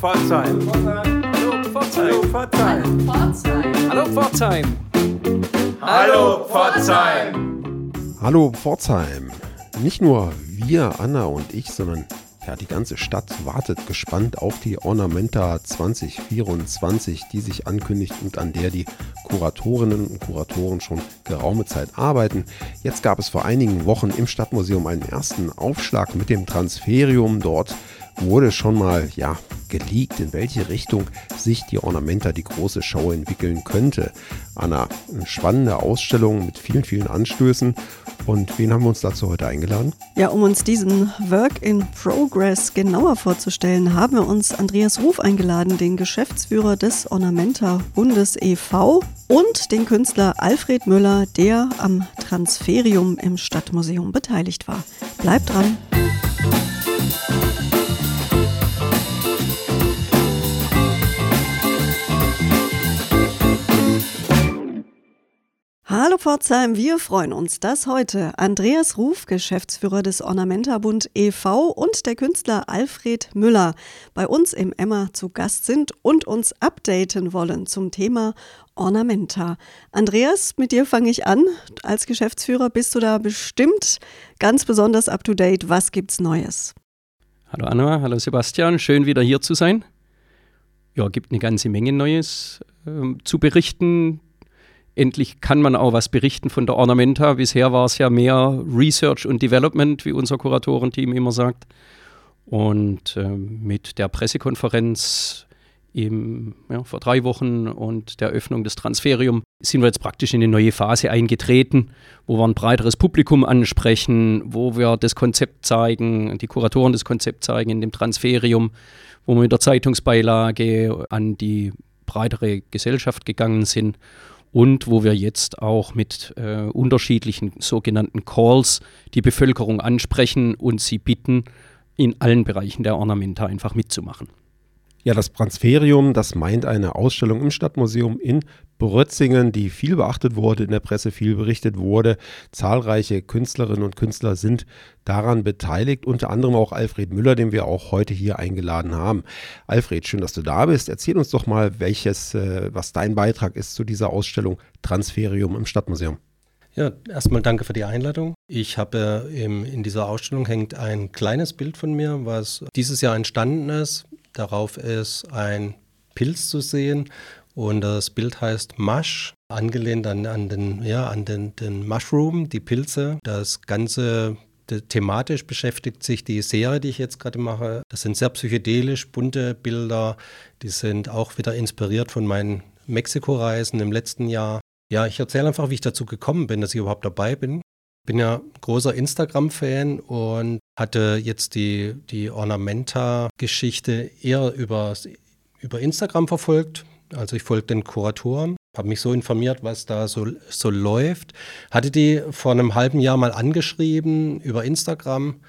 Pforzheim. Hallo Pforzheim. Hallo Pforzheim. Hallo Pforzheim. Hallo Pforzheim. Nicht nur wir, Anna und ich, sondern ja, die ganze Stadt wartet gespannt auf die Ornamenta 2024, die sich ankündigt und an der die Kuratorinnen und Kuratoren schon geraume Zeit arbeiten. Jetzt gab es vor einigen Wochen im Stadtmuseum einen ersten Aufschlag mit dem Transferium. Dort wurde schon mal ja, geleakt, in welche Richtung sich die Ornamenta, die große Show entwickeln könnte. Anna, eine spannende Ausstellung mit vielen, vielen Anstößen. Und wen haben wir uns dazu heute eingeladen? Ja, um uns diesen Work in Progress genauer vorzustellen, haben wir uns Andreas Ruf eingeladen, den Geschäftsführer des Ornamenta Bundes e.V. und den Künstler Alfred Müller, der am Transferium im Stadtmuseum beteiligt war. Bleibt dran! Hallo Pforzheim, wir freuen uns, dass heute Andreas Ruf, Geschäftsführer des Ornamenta Bund e.V. und der Künstler Alfred Müller bei uns im Emma zu Gast sind und uns updaten wollen zum Thema Ornamenta. Andreas, mit dir fange ich an. Als Geschäftsführer bist du da bestimmt ganz besonders up to date. Was gibt's Neues? Hallo Anna, hallo Sebastian, schön wieder hier zu sein. Ja, gibt eine ganze Menge Neues äh, zu berichten endlich kann man auch was berichten von der Ornamenta. Bisher war es ja mehr Research und Development, wie unser Kuratorenteam immer sagt. Und äh, mit der Pressekonferenz im, ja, vor drei Wochen und der Öffnung des Transferium sind wir jetzt praktisch in eine neue Phase eingetreten, wo wir ein breiteres Publikum ansprechen, wo wir das Konzept zeigen, die Kuratoren das Konzept zeigen in dem Transferium, wo wir mit der Zeitungsbeilage an die breitere Gesellschaft gegangen sind und wo wir jetzt auch mit äh, unterschiedlichen sogenannten Calls die Bevölkerung ansprechen und sie bitten, in allen Bereichen der Ornamenta einfach mitzumachen. Ja, das Transferium, das meint eine Ausstellung im Stadtmuseum in Brötzingen, die viel beachtet wurde, in der Presse viel berichtet wurde. Zahlreiche Künstlerinnen und Künstler sind daran beteiligt, unter anderem auch Alfred Müller, den wir auch heute hier eingeladen haben. Alfred, schön, dass du da bist. Erzähl uns doch mal, welches, äh, was dein Beitrag ist zu dieser Ausstellung Transferium im Stadtmuseum. Ja, erstmal danke für die Einladung. Ich habe äh, in dieser Ausstellung hängt ein kleines Bild von mir, was dieses Jahr entstanden ist Darauf ist ein Pilz zu sehen und das Bild heißt Mush, angelehnt an, an, den, ja, an den, den Mushroom, die Pilze. Das Ganze thematisch beschäftigt sich die Serie, die ich jetzt gerade mache. Das sind sehr psychedelisch bunte Bilder. Die sind auch wieder inspiriert von meinen Mexiko-Reisen im letzten Jahr. Ja, ich erzähle einfach, wie ich dazu gekommen bin, dass ich überhaupt dabei bin bin ja großer Instagram-Fan und hatte jetzt die, die Ornamenta-Geschichte eher über, über Instagram verfolgt. Also ich folge den Kuratoren, habe mich so informiert, was da so, so läuft. Hatte die vor einem halben Jahr mal angeschrieben über Instagram,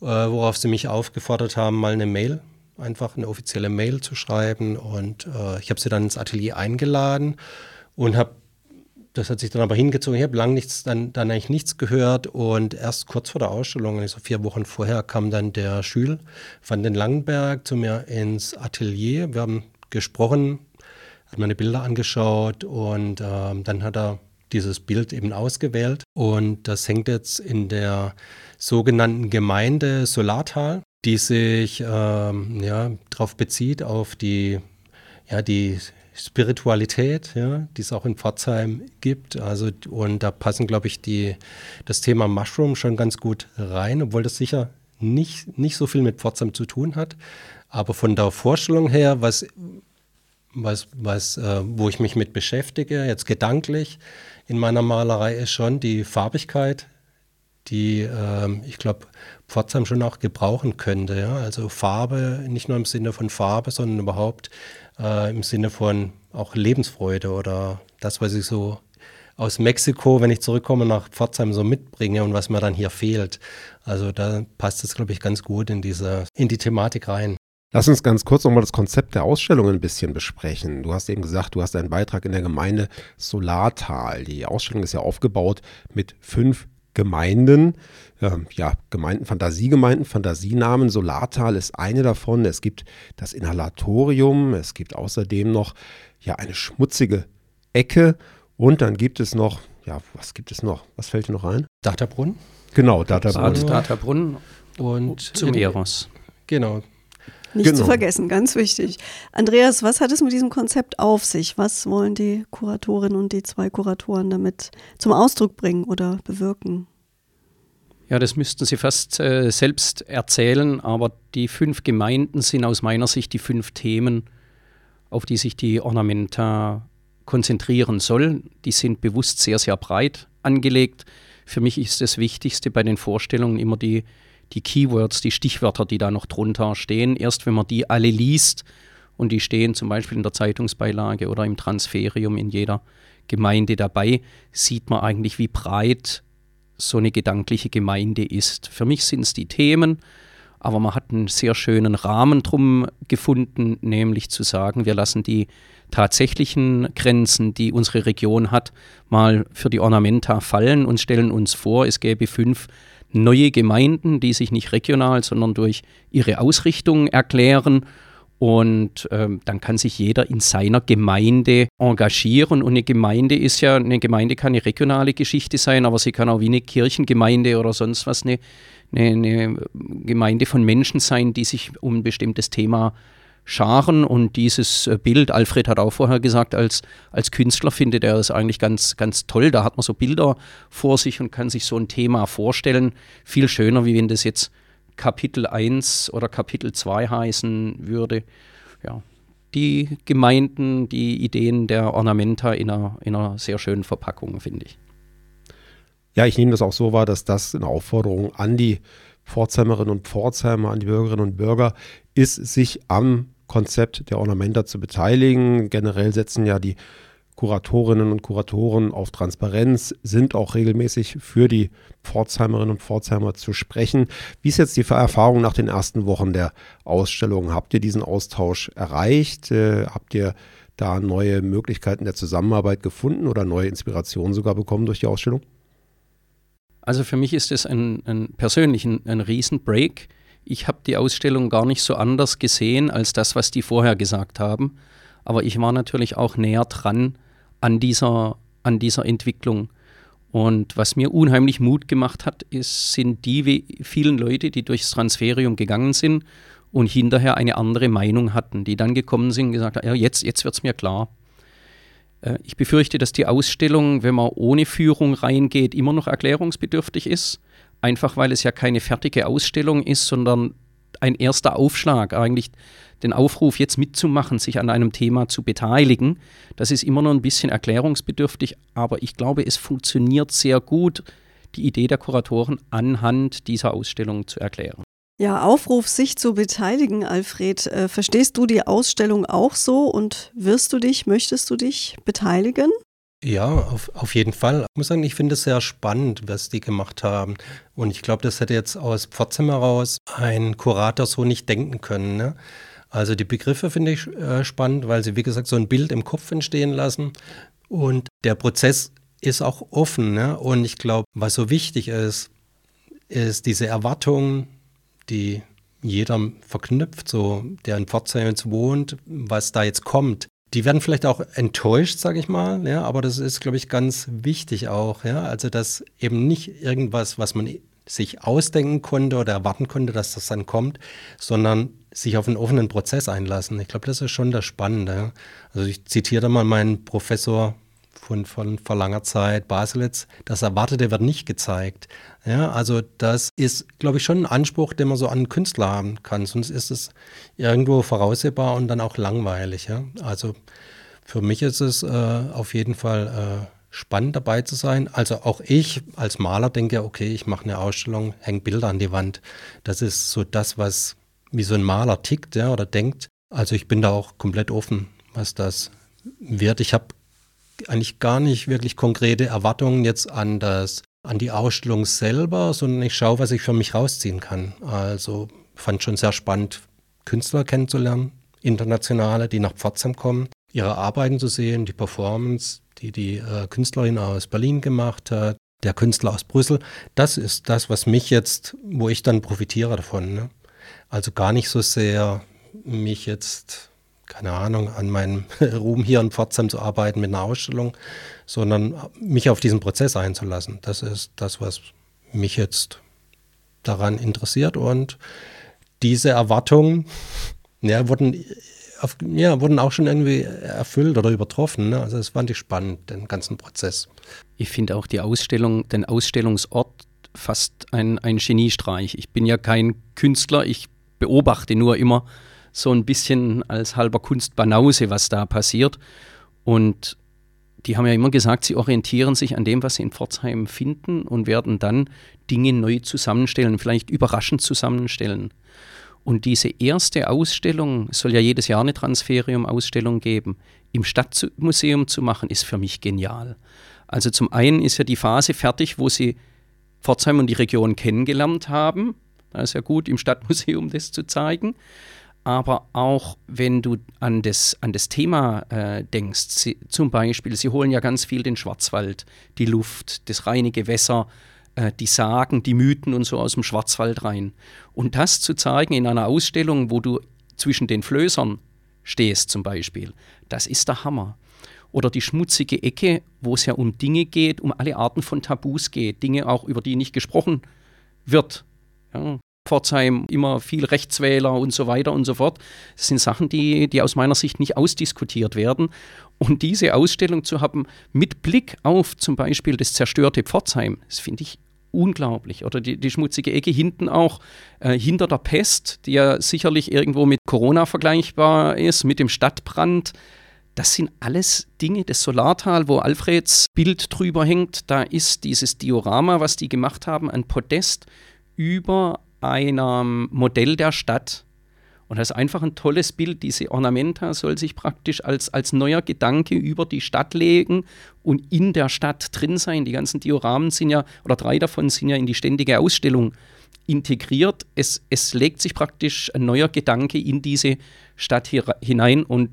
äh, worauf sie mich aufgefordert haben, mal eine Mail, einfach eine offizielle Mail zu schreiben. Und äh, ich habe sie dann ins Atelier eingeladen und habe das hat sich dann aber hingezogen. Ich habe lange nichts, dann, dann eigentlich nichts gehört und erst kurz vor der Ausstellung, also vier Wochen vorher, kam dann der Schül van den Langenberg zu mir ins Atelier. Wir haben gesprochen, hat meine Bilder angeschaut und ähm, dann hat er dieses Bild eben ausgewählt und das hängt jetzt in der sogenannten Gemeinde Solartal, die sich ähm, ja, darauf bezieht, auf die, ja, die Spiritualität, ja, die es auch in Pforzheim gibt. Also, und da passen, glaube ich, die, das Thema Mushroom schon ganz gut rein, obwohl das sicher nicht, nicht so viel mit Pforzheim zu tun hat. Aber von der Vorstellung her, was, was, was, äh, wo ich mich mit beschäftige, jetzt gedanklich in meiner Malerei, ist schon die Farbigkeit, die äh, ich glaube, Pforzheim schon auch gebrauchen könnte. Ja? Also Farbe, nicht nur im Sinne von Farbe, sondern überhaupt äh, im Sinne von auch Lebensfreude oder das, was ich so aus Mexiko, wenn ich zurückkomme nach Pforzheim, so mitbringe und was mir dann hier fehlt. Also da passt es, glaube ich, ganz gut in diese, in die Thematik rein. Lass uns ganz kurz nochmal das Konzept der Ausstellung ein bisschen besprechen. Du hast eben gesagt, du hast einen Beitrag in der Gemeinde Solartal. Die Ausstellung ist ja aufgebaut mit fünf Gemeinden, ähm, ja, Gemeinden, Fantasiegemeinden, Fantasienamen. Solartal ist eine davon. Es gibt das Inhalatorium. Es gibt außerdem noch ja eine schmutzige Ecke. Und dann gibt es noch, ja, was gibt es noch? Was fällt dir noch ein? Databrunn. Genau, Databrunn. Databrunn und zum Eros. Genau. Nicht genau. zu vergessen, ganz wichtig. Andreas, was hat es mit diesem Konzept auf sich? Was wollen die Kuratorinnen und die zwei Kuratoren damit zum Ausdruck bringen oder bewirken? Ja, das müssten Sie fast äh, selbst erzählen, aber die fünf Gemeinden sind aus meiner Sicht die fünf Themen, auf die sich die Ornamenta konzentrieren soll. Die sind bewusst sehr, sehr breit angelegt. Für mich ist das Wichtigste bei den Vorstellungen immer die die Keywords, die Stichwörter, die da noch drunter stehen. Erst wenn man die alle liest und die stehen zum Beispiel in der Zeitungsbeilage oder im Transferium in jeder Gemeinde dabei, sieht man eigentlich, wie breit so eine gedankliche Gemeinde ist. Für mich sind es die Themen, aber man hat einen sehr schönen Rahmen drum gefunden, nämlich zu sagen, wir lassen die tatsächlichen Grenzen, die unsere Region hat, mal für die Ornamenta fallen und stellen uns vor, es gäbe fünf neue Gemeinden, die sich nicht regional, sondern durch ihre Ausrichtung erklären. Und ähm, dann kann sich jeder in seiner Gemeinde engagieren. Und eine Gemeinde ist ja, eine Gemeinde kann eine regionale Geschichte sein, aber sie kann auch wie eine Kirchengemeinde oder sonst was eine, eine, eine Gemeinde von Menschen sein, die sich um ein bestimmtes Thema Scharen und dieses äh, Bild, Alfred hat auch vorher gesagt, als, als Künstler findet er das eigentlich ganz, ganz toll. Da hat man so Bilder vor sich und kann sich so ein Thema vorstellen. Viel schöner, wie wenn das jetzt Kapitel 1 oder Kapitel 2 heißen würde. Ja, die Gemeinden, die Ideen der Ornamenta in einer, in einer sehr schönen Verpackung, finde ich. Ja, ich nehme das auch so wahr, dass das eine Aufforderung an die Pforzheimerinnen und Pforzheimer, an die Bürgerinnen und Bürger ist, sich am Konzept der Ornamenta zu beteiligen. Generell setzen ja die Kuratorinnen und Kuratoren auf Transparenz, sind auch regelmäßig für die Pforzheimerinnen und Pforzheimer zu sprechen. Wie ist jetzt die Erfahrung nach den ersten Wochen der Ausstellung? Habt ihr diesen Austausch erreicht? Äh, habt ihr da neue Möglichkeiten der Zusammenarbeit gefunden oder neue Inspirationen sogar bekommen durch die Ausstellung? Also für mich ist es ein, ein persönlich ein, ein Riesenbreak. Ich habe die Ausstellung gar nicht so anders gesehen als das, was die vorher gesagt haben. Aber ich war natürlich auch näher dran an dieser, an dieser Entwicklung. Und was mir unheimlich Mut gemacht hat, ist, sind die vielen Leute, die durchs Transferium gegangen sind und hinterher eine andere Meinung hatten, die dann gekommen sind und gesagt haben, ja, jetzt, jetzt wird es mir klar. Äh, ich befürchte, dass die Ausstellung, wenn man ohne Führung reingeht, immer noch erklärungsbedürftig ist. Einfach weil es ja keine fertige Ausstellung ist, sondern ein erster Aufschlag, eigentlich den Aufruf jetzt mitzumachen, sich an einem Thema zu beteiligen. Das ist immer noch ein bisschen erklärungsbedürftig, aber ich glaube, es funktioniert sehr gut, die Idee der Kuratoren anhand dieser Ausstellung zu erklären. Ja, Aufruf, sich zu beteiligen, Alfred. Äh, verstehst du die Ausstellung auch so und wirst du dich, möchtest du dich beteiligen? Ja, auf, auf jeden Fall. Ich muss sagen, ich finde es sehr spannend, was die gemacht haben. Und ich glaube, das hätte jetzt aus Pforzheim heraus ein Kurator so nicht denken können. Ne? Also die Begriffe finde ich äh, spannend, weil sie, wie gesagt, so ein Bild im Kopf entstehen lassen. Und der Prozess ist auch offen. Ne? Und ich glaube, was so wichtig ist, ist diese Erwartung, die jeder verknüpft, so der in Pforzheim wohnt, was da jetzt kommt. Die werden vielleicht auch enttäuscht, sage ich mal, ja, aber das ist, glaube ich, ganz wichtig auch, ja, also dass eben nicht irgendwas, was man sich ausdenken konnte oder erwarten konnte, dass das dann kommt, sondern sich auf einen offenen Prozess einlassen. Ich glaube, das ist schon das Spannende. Also ich zitiere mal meinen Professor von, von vor langer Zeit, Baselitz, das Erwartete wird nicht gezeigt. Ja, also das ist, glaube ich, schon ein Anspruch, den man so an Künstler haben kann. Sonst ist es irgendwo voraussehbar und dann auch langweilig. Ja? Also für mich ist es äh, auf jeden Fall äh, spannend dabei zu sein. Also auch ich als Maler denke, okay, ich mache eine Ausstellung, hänge Bilder an die Wand. Das ist so das, was wie so ein Maler tickt ja, oder denkt. Also ich bin da auch komplett offen, was das wird. Ich habe eigentlich gar nicht wirklich konkrete Erwartungen jetzt an das an die Ausstellung selber, sondern ich schaue, was ich für mich rausziehen kann. Also fand schon sehr spannend, Künstler kennenzulernen, internationale, die nach Pforzheim kommen, ihre Arbeiten zu sehen, die Performance, die die äh, Künstlerin aus Berlin gemacht hat. der Künstler aus Brüssel. Das ist das, was mich jetzt, wo ich dann profitiere davon. Ne? Also gar nicht so sehr mich jetzt, keine Ahnung, an meinem Ruhm hier in Pforzheim zu arbeiten mit einer Ausstellung, sondern mich auf diesen Prozess einzulassen. Das ist das, was mich jetzt daran interessiert und diese Erwartungen ja, wurden, auf, ja, wurden auch schon irgendwie erfüllt oder übertroffen. Ne? Also das fand ich spannend, den ganzen Prozess. Ich finde auch die Ausstellung, den Ausstellungsort fast ein, ein Geniestreich. Ich bin ja kein Künstler, ich beobachte nur immer so ein bisschen als halber Kunstbanause, was da passiert. Und die haben ja immer gesagt, sie orientieren sich an dem, was sie in Pforzheim finden und werden dann Dinge neu zusammenstellen, vielleicht überraschend zusammenstellen. Und diese erste Ausstellung, es soll ja jedes Jahr eine Transferium-Ausstellung geben, im Stadtmuseum zu machen, ist für mich genial. Also zum einen ist ja die Phase fertig, wo sie Pforzheim und die Region kennengelernt haben. Da ist ja gut, im Stadtmuseum das zu zeigen. Aber auch wenn du an das, an das Thema äh, denkst, sie, zum Beispiel, sie holen ja ganz viel den Schwarzwald, die Luft, das reine Gewässer, äh, die Sagen, die Mythen und so aus dem Schwarzwald rein. Und das zu zeigen in einer Ausstellung, wo du zwischen den Flößern stehst zum Beispiel, das ist der Hammer. Oder die schmutzige Ecke, wo es ja um Dinge geht, um alle Arten von Tabus geht, Dinge auch, über die nicht gesprochen wird. Ja, Pforzheim immer viel Rechtswähler und so weiter und so fort. Das sind Sachen, die, die aus meiner Sicht nicht ausdiskutiert werden. Und diese Ausstellung zu haben mit Blick auf zum Beispiel das zerstörte Pforzheim, das finde ich unglaublich. Oder die, die schmutzige Ecke hinten auch, äh, hinter der Pest, die ja sicherlich irgendwo mit Corona vergleichbar ist, mit dem Stadtbrand. Das sind alles Dinge, das Solartal, wo Alfreds Bild drüber hängt, da ist dieses Diorama, was die gemacht haben, ein Podest über einem Modell der Stadt. Und das ist einfach ein tolles Bild. Diese Ornamenta soll sich praktisch als, als neuer Gedanke über die Stadt legen und in der Stadt drin sein. Die ganzen Dioramen sind ja, oder drei davon sind ja in die ständige Ausstellung integriert. Es, es legt sich praktisch ein neuer Gedanke in diese Stadt hier hinein und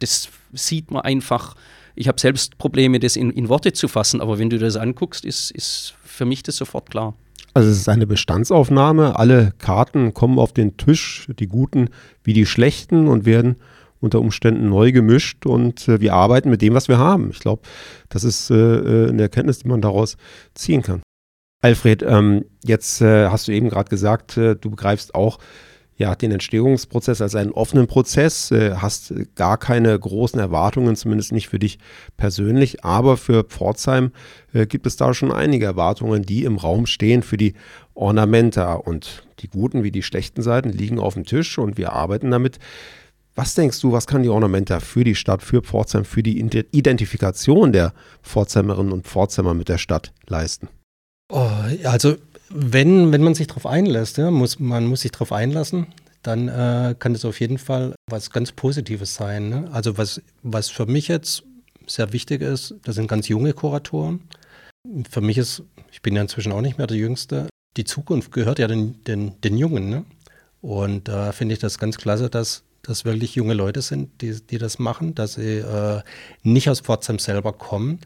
das sieht man einfach. Ich habe selbst Probleme, das in, in Worte zu fassen, aber wenn du das anguckst, ist, ist für mich das sofort klar. Also es ist eine Bestandsaufnahme. Alle Karten kommen auf den Tisch, die guten wie die schlechten und werden unter Umständen neu gemischt und äh, wir arbeiten mit dem, was wir haben. Ich glaube, das ist äh, äh, eine Erkenntnis, die man daraus ziehen kann. Alfred, ähm, jetzt äh, hast du eben gerade gesagt, äh, du begreifst auch, ja, den Entstehungsprozess als einen offenen Prozess, äh, hast gar keine großen Erwartungen, zumindest nicht für dich persönlich, aber für Pforzheim äh, gibt es da schon einige Erwartungen, die im Raum stehen für die Ornamenta und die guten wie die schlechten Seiten liegen auf dem Tisch und wir arbeiten damit. Was denkst du, was kann die Ornamenta für die Stadt, für Pforzheim, für die Identifikation der Pforzheimerinnen und Pforzheimer mit der Stadt leisten? Oh, also wenn, wenn man sich darauf einlässt, ja, muss, man muss sich darauf einlassen, dann äh, kann das auf jeden Fall was ganz Positives sein. Ne? Also was, was für mich jetzt sehr wichtig ist, das sind ganz junge Kuratoren. Für mich ist, ich bin ja inzwischen auch nicht mehr der Jüngste, die Zukunft gehört ja den, den, den Jungen. Ne? Und da äh, finde ich das ganz klasse, dass das wirklich junge Leute sind, die, die das machen, dass sie äh, nicht aus Pforzheim selber kommen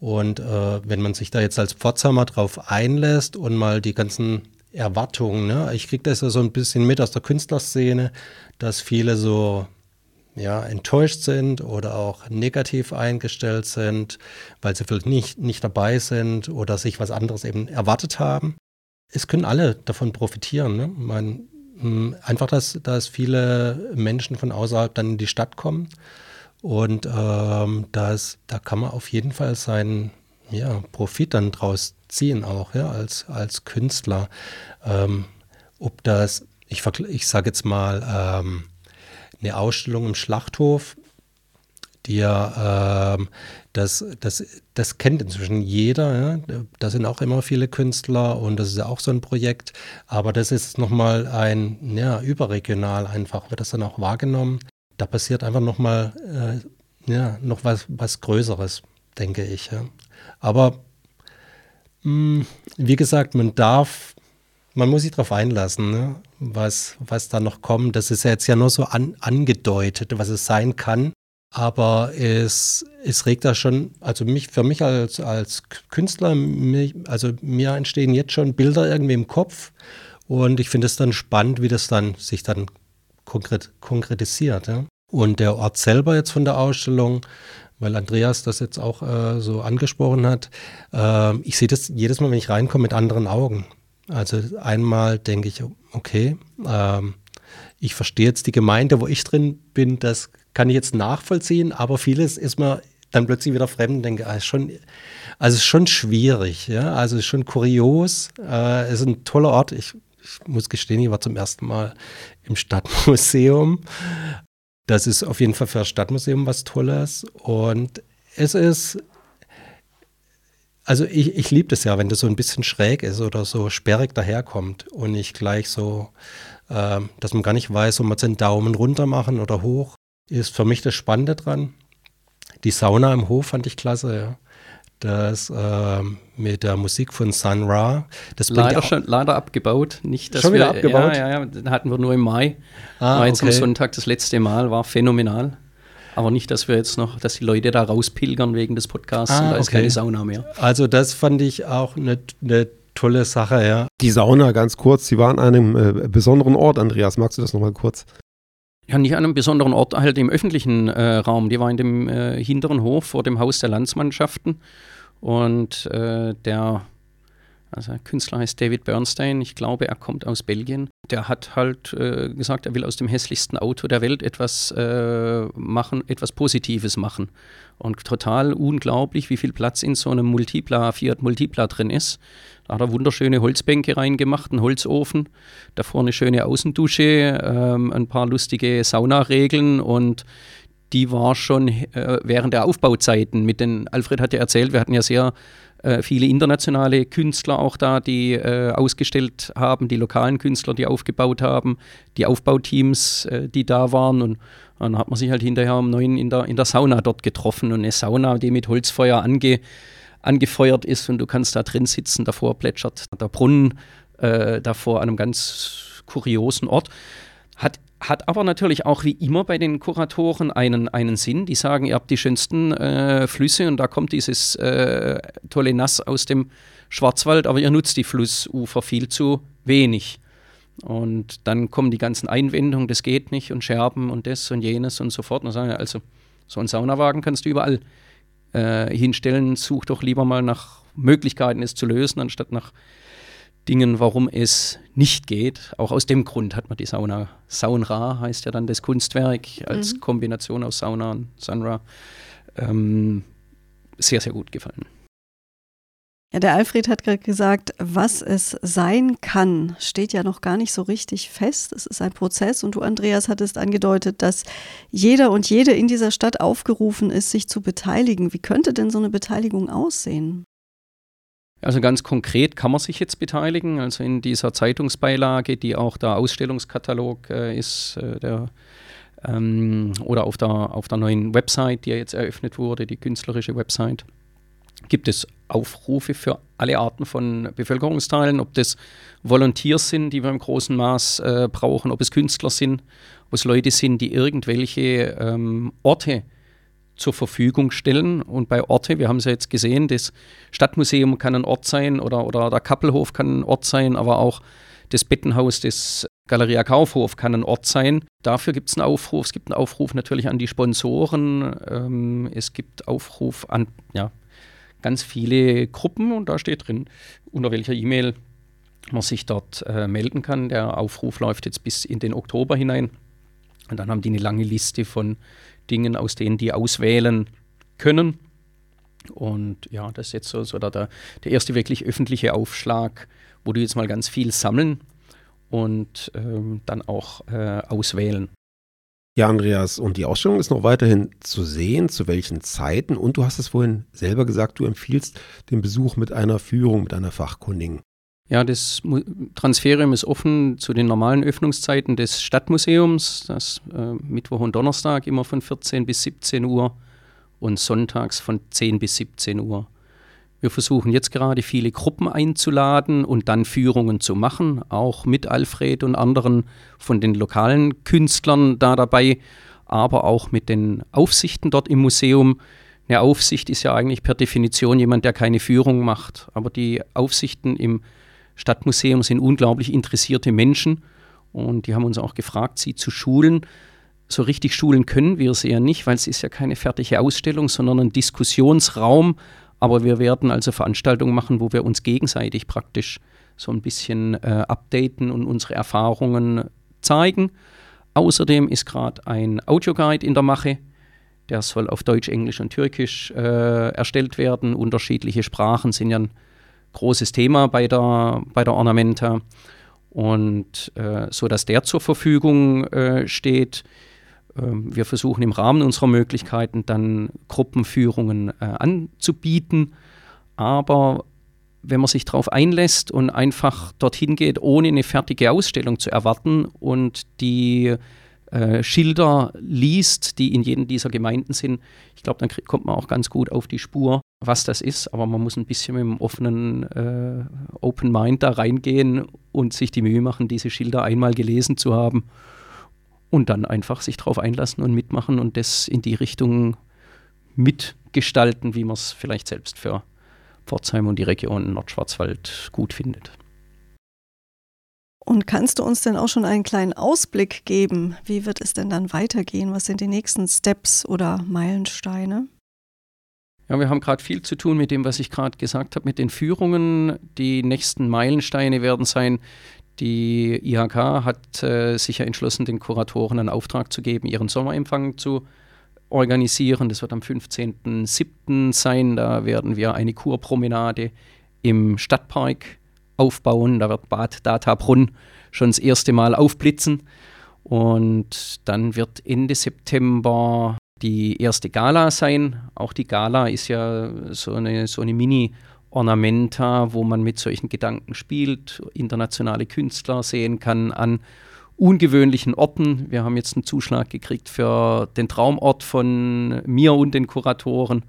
und äh, wenn man sich da jetzt als Pforzheimer drauf einlässt und mal die ganzen Erwartungen, ne? ich kriege das ja so ein bisschen mit aus der Künstlerszene, dass viele so ja, enttäuscht sind oder auch negativ eingestellt sind, weil sie vielleicht nicht, nicht dabei sind oder sich was anderes eben erwartet haben. Es können alle davon profitieren. Ne? Man, hm, einfach, dass, dass viele Menschen von außerhalb dann in die Stadt kommen und ähm, das, da kann man auf jeden Fall seinen ja, Profit dann draus ziehen, auch ja, als, als Künstler. Ähm, ob das, ich, ich sage jetzt mal, ähm, eine Ausstellung im Schlachthof, die ja, ähm, das, das, das kennt inzwischen jeder. Ja? Da sind auch immer viele Künstler und das ist ja auch so ein Projekt. Aber das ist nochmal ein, ja, überregional einfach, wird das dann auch wahrgenommen da passiert einfach nochmal äh, ja, noch was, was Größeres, denke ich. Ja. Aber mh, hm, wie gesagt, man darf, man muss sich darauf einlassen, ne? was, was da noch kommt. Das ist ja jetzt ja nur so an, angedeutet, was es sein kann. aber es, es regt da schon, also mich, für mich als, als Künstler, mich, also mir entstehen jetzt schon Bilder irgendwie im Kopf und ich finde es dann spannend, wie das dann sich dann konkret, konkretisiert. Ja? Und der Ort selber jetzt von der Ausstellung, weil Andreas das jetzt auch äh, so angesprochen hat, äh, ich sehe das jedes Mal, wenn ich reinkomme, mit anderen Augen. Also einmal denke ich, okay, äh, ich verstehe jetzt die Gemeinde, wo ich drin bin, das kann ich jetzt nachvollziehen, aber vieles ist mir dann plötzlich wieder fremd und denke, ah, schon, also ist schon schwierig, ja, also ist schon kurios, äh, ist ein toller Ort. Ich, ich muss gestehen, ich war zum ersten Mal im Stadtmuseum. Das ist auf jeden Fall für das Stadtmuseum was Tolles und es ist also ich, ich liebe das ja, wenn das so ein bisschen schräg ist oder so sperrig daherkommt und nicht gleich so, äh, dass man gar nicht weiß, ob man den Daumen runter machen oder hoch ist für mich das Spannende dran. Die Sauna im Hof fand ich klasse, ja. Das äh, mit der Musik von Sun Ra. Das leider, schon, leider abgebaut. Nicht, dass schon wieder wir, abgebaut? Ja, ja, ja, den hatten wir nur im Mai. Ah, war jetzt okay. am Sonntag das letzte Mal, war phänomenal. Aber nicht, dass wir jetzt noch, dass die Leute da rauspilgern wegen des Podcasts Ah, und da ist okay. keine Sauna mehr. Also das fand ich auch eine ne tolle Sache, ja. Die Sauna, ganz kurz, sie war an einem äh, besonderen Ort. Andreas, magst du das nochmal kurz? Ja, nicht an einem besonderen Ort, halt im öffentlichen äh, Raum. Die war in dem äh, hinteren Hof vor dem Haus der Landsmannschaften. Und äh, der, also der Künstler heißt David Bernstein, ich glaube, er kommt aus Belgien. Der hat halt äh, gesagt, er will aus dem hässlichsten Auto der Welt etwas äh, machen, etwas Positives machen. Und total unglaublich, wie viel Platz in so einem Multipla, Fiat Multipla drin ist. Da hat er wunderschöne Holzbänke reingemacht, einen Holzofen, davor eine schöne Außendusche, ähm, ein paar lustige Saunaregeln und die war schon äh, während der Aufbauzeiten. Mit den, Alfred hat ja erzählt, wir hatten ja sehr äh, viele internationale Künstler auch da, die äh, ausgestellt haben, die lokalen Künstler, die aufgebaut haben, die Aufbauteams, äh, die da waren. Und dann hat man sich halt hinterher um neun in der, in der Sauna dort getroffen. Und eine Sauna, die mit Holzfeuer ange, angefeuert ist und du kannst da drin sitzen, davor plätschert der Brunnen, äh, davor an einem ganz kuriosen Ort. Hat, hat aber natürlich auch wie immer bei den Kuratoren einen, einen Sinn. Die sagen, ihr habt die schönsten äh, Flüsse und da kommt dieses äh, tolle Nass aus dem Schwarzwald, aber ihr nutzt die Flussufer viel zu wenig. Und dann kommen die ganzen Einwendungen, das geht nicht und Scherben und das und jenes und so fort. Und sagen also so einen Saunawagen kannst du überall äh, hinstellen. Such doch lieber mal nach Möglichkeiten, es zu lösen, anstatt nach Dingen, warum es nicht geht. Auch aus dem Grund hat man die Sauna. Saunra heißt ja dann das Kunstwerk als Kombination aus Sauna und Sunra. Ähm, sehr, sehr gut gefallen. Ja, der Alfred hat gerade gesagt, was es sein kann, steht ja noch gar nicht so richtig fest. Es ist ein Prozess und du, Andreas, hattest angedeutet, dass jeder und jede in dieser Stadt aufgerufen ist, sich zu beteiligen. Wie könnte denn so eine Beteiligung aussehen? Also ganz konkret kann man sich jetzt beteiligen. Also in dieser Zeitungsbeilage, die auch der Ausstellungskatalog äh, ist, äh, der, ähm, oder auf der, auf der neuen Website, die ja jetzt eröffnet wurde, die künstlerische Website, gibt es Aufrufe für alle Arten von Bevölkerungsteilen, ob das Volunteers sind, die wir im großen Maß äh, brauchen, ob es Künstler sind, ob es Leute sind, die irgendwelche ähm, Orte zur Verfügung stellen. Und bei Orte, wir haben es ja jetzt gesehen, das Stadtmuseum kann ein Ort sein oder, oder der Kappelhof kann ein Ort sein, aber auch das Bettenhaus des Galeria Kaufhof kann ein Ort sein. Dafür gibt es einen Aufruf. Es gibt einen Aufruf natürlich an die Sponsoren. Ähm, es gibt Aufruf an ja, ganz viele Gruppen und da steht drin, unter welcher E-Mail man sich dort äh, melden kann. Der Aufruf läuft jetzt bis in den Oktober hinein. Und dann haben die eine lange Liste von Dingen, aus denen die auswählen können. Und ja, das ist jetzt so, so der, der erste wirklich öffentliche Aufschlag, wo die jetzt mal ganz viel sammeln und ähm, dann auch äh, auswählen. Ja, Andreas, und die Ausstellung ist noch weiterhin zu sehen, zu welchen Zeiten. Und du hast es vorhin selber gesagt, du empfiehlst den Besuch mit einer Führung, mit einer Fachkundigen. Ja, das Transferium ist offen zu den normalen Öffnungszeiten des Stadtmuseums, das äh, Mittwoch und Donnerstag immer von 14 bis 17 Uhr und sonntags von 10 bis 17 Uhr. Wir versuchen jetzt gerade viele Gruppen einzuladen und dann Führungen zu machen, auch mit Alfred und anderen von den lokalen Künstlern da dabei, aber auch mit den Aufsichten dort im Museum. Eine Aufsicht ist ja eigentlich per Definition jemand, der keine Führung macht. Aber die Aufsichten im Stadtmuseum sind unglaublich interessierte Menschen und die haben uns auch gefragt, sie zu schulen. So richtig schulen können wir sie ja nicht, weil es ist ja keine fertige Ausstellung, sondern ein Diskussionsraum. Aber wir werden also Veranstaltungen machen, wo wir uns gegenseitig praktisch so ein bisschen äh, updaten und unsere Erfahrungen zeigen. Außerdem ist gerade ein Audioguide in der Mache. Der soll auf Deutsch, Englisch und Türkisch äh, erstellt werden. Unterschiedliche Sprachen sind ja ein großes Thema bei der, bei der Ornamenta. Und äh, so dass der zur Verfügung äh, steht. Ähm, wir versuchen im Rahmen unserer Möglichkeiten dann Gruppenführungen äh, anzubieten. Aber wenn man sich darauf einlässt und einfach dorthin geht, ohne eine fertige Ausstellung zu erwarten und die äh, Schilder liest, die in jedem dieser Gemeinden sind, ich glaube, dann kommt man auch ganz gut auf die Spur, was das ist. Aber man muss ein bisschen mit einem offenen äh, Open Mind da reingehen und sich die Mühe machen, diese Schilder einmal gelesen zu haben und dann einfach sich darauf einlassen und mitmachen und das in die Richtung mitgestalten, wie man es vielleicht selbst für Pforzheim und die Region Nordschwarzwald gut findet. Und kannst du uns denn auch schon einen kleinen Ausblick geben? Wie wird es denn dann weitergehen? Was sind die nächsten Steps oder Meilensteine? Ja, wir haben gerade viel zu tun mit dem, was ich gerade gesagt habe, mit den Führungen. Die nächsten Meilensteine werden sein, die IHK hat äh, sich ja entschlossen, den Kuratoren einen Auftrag zu geben, ihren Sommerempfang zu organisieren. Das wird am 15.07. sein. Da werden wir eine Kurpromenade im Stadtpark aufbauen. Da wird Bad Databrunn schon das erste Mal aufblitzen. Und dann wird Ende September die erste Gala sein. Auch die Gala ist ja so eine, so eine Mini-Ornamenta, wo man mit solchen Gedanken spielt, internationale Künstler sehen kann an ungewöhnlichen Orten. Wir haben jetzt einen Zuschlag gekriegt für den Traumort von mir und den Kuratoren,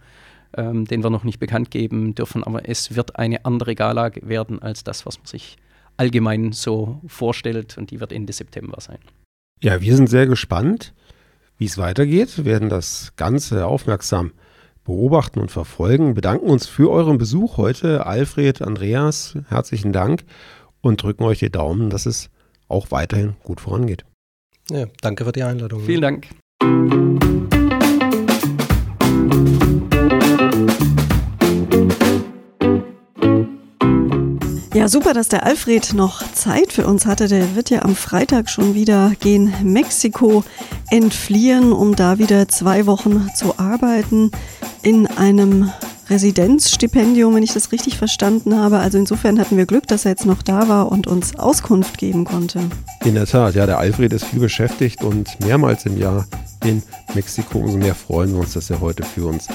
ähm, den wir noch nicht bekannt geben dürfen. Aber es wird eine andere Gala werden als das, was man sich allgemein so vorstellt. Und die wird Ende September sein. Ja, wir sind sehr gespannt, wie es weitergeht. Wir werden das Ganze aufmerksam beobachten und verfolgen. Bedanken uns für euren Besuch heute. Alfred, Andreas, herzlichen Dank und drücken euch die Daumen, dass es auch weiterhin gut vorangeht. Ja, danke für die Einladung. Vielen Dank. Ja, super, dass der Alfred noch Zeit für uns hatte. Der wird ja am Freitag schon wieder gehen Mexiko entfliehen, um da wieder zwei Wochen zu arbeiten in einem Residenzstipendium, wenn ich das richtig verstanden habe. Also insofern hatten wir Glück, dass er jetzt noch da war und uns Auskunft geben konnte. In der Tat, ja, der Alfred ist viel beschäftigt und mehrmals im Jahr in Mexiko. Umso mehr freuen wir uns, dass er heute für uns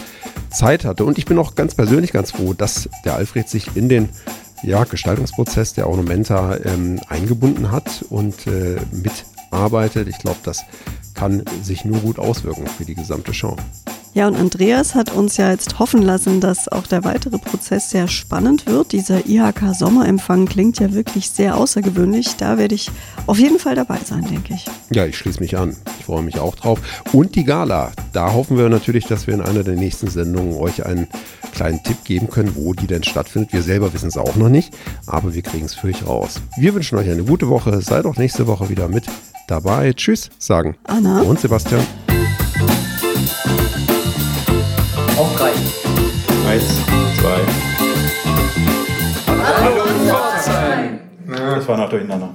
Zeit hatte. Und ich bin auch ganz persönlich ganz froh, dass der Alfred sich in den ja, Gestaltungsprozess der Ornamenta ähm, eingebunden hat und äh, mitarbeitet. Ich glaube, das kann sich nur gut auswirken für die gesamte Show. Ja, und Andreas hat uns ja jetzt hoffen lassen, dass auch der weitere Prozess sehr spannend wird. Dieser IHK-Sommerempfang klingt ja wirklich sehr außergewöhnlich. Da werde ich auf jeden Fall dabei sein, denke ich. Ja, ich schließe mich an. Ich freue mich auch drauf. Und die Gala. Da hoffen wir natürlich, dass wir in einer der nächsten Sendungen euch einen kleinen Tipp geben können, wo die denn stattfindet. Wir selber wissen es auch noch nicht, aber wir kriegen es für euch raus. Wir wünschen euch eine gute Woche. Seid auch nächste Woche wieder mit dabei. Tschüss, sagen Anna und Sebastian. Eins, zwei. Hallo, Pforzheim. Das war noch durcheinander.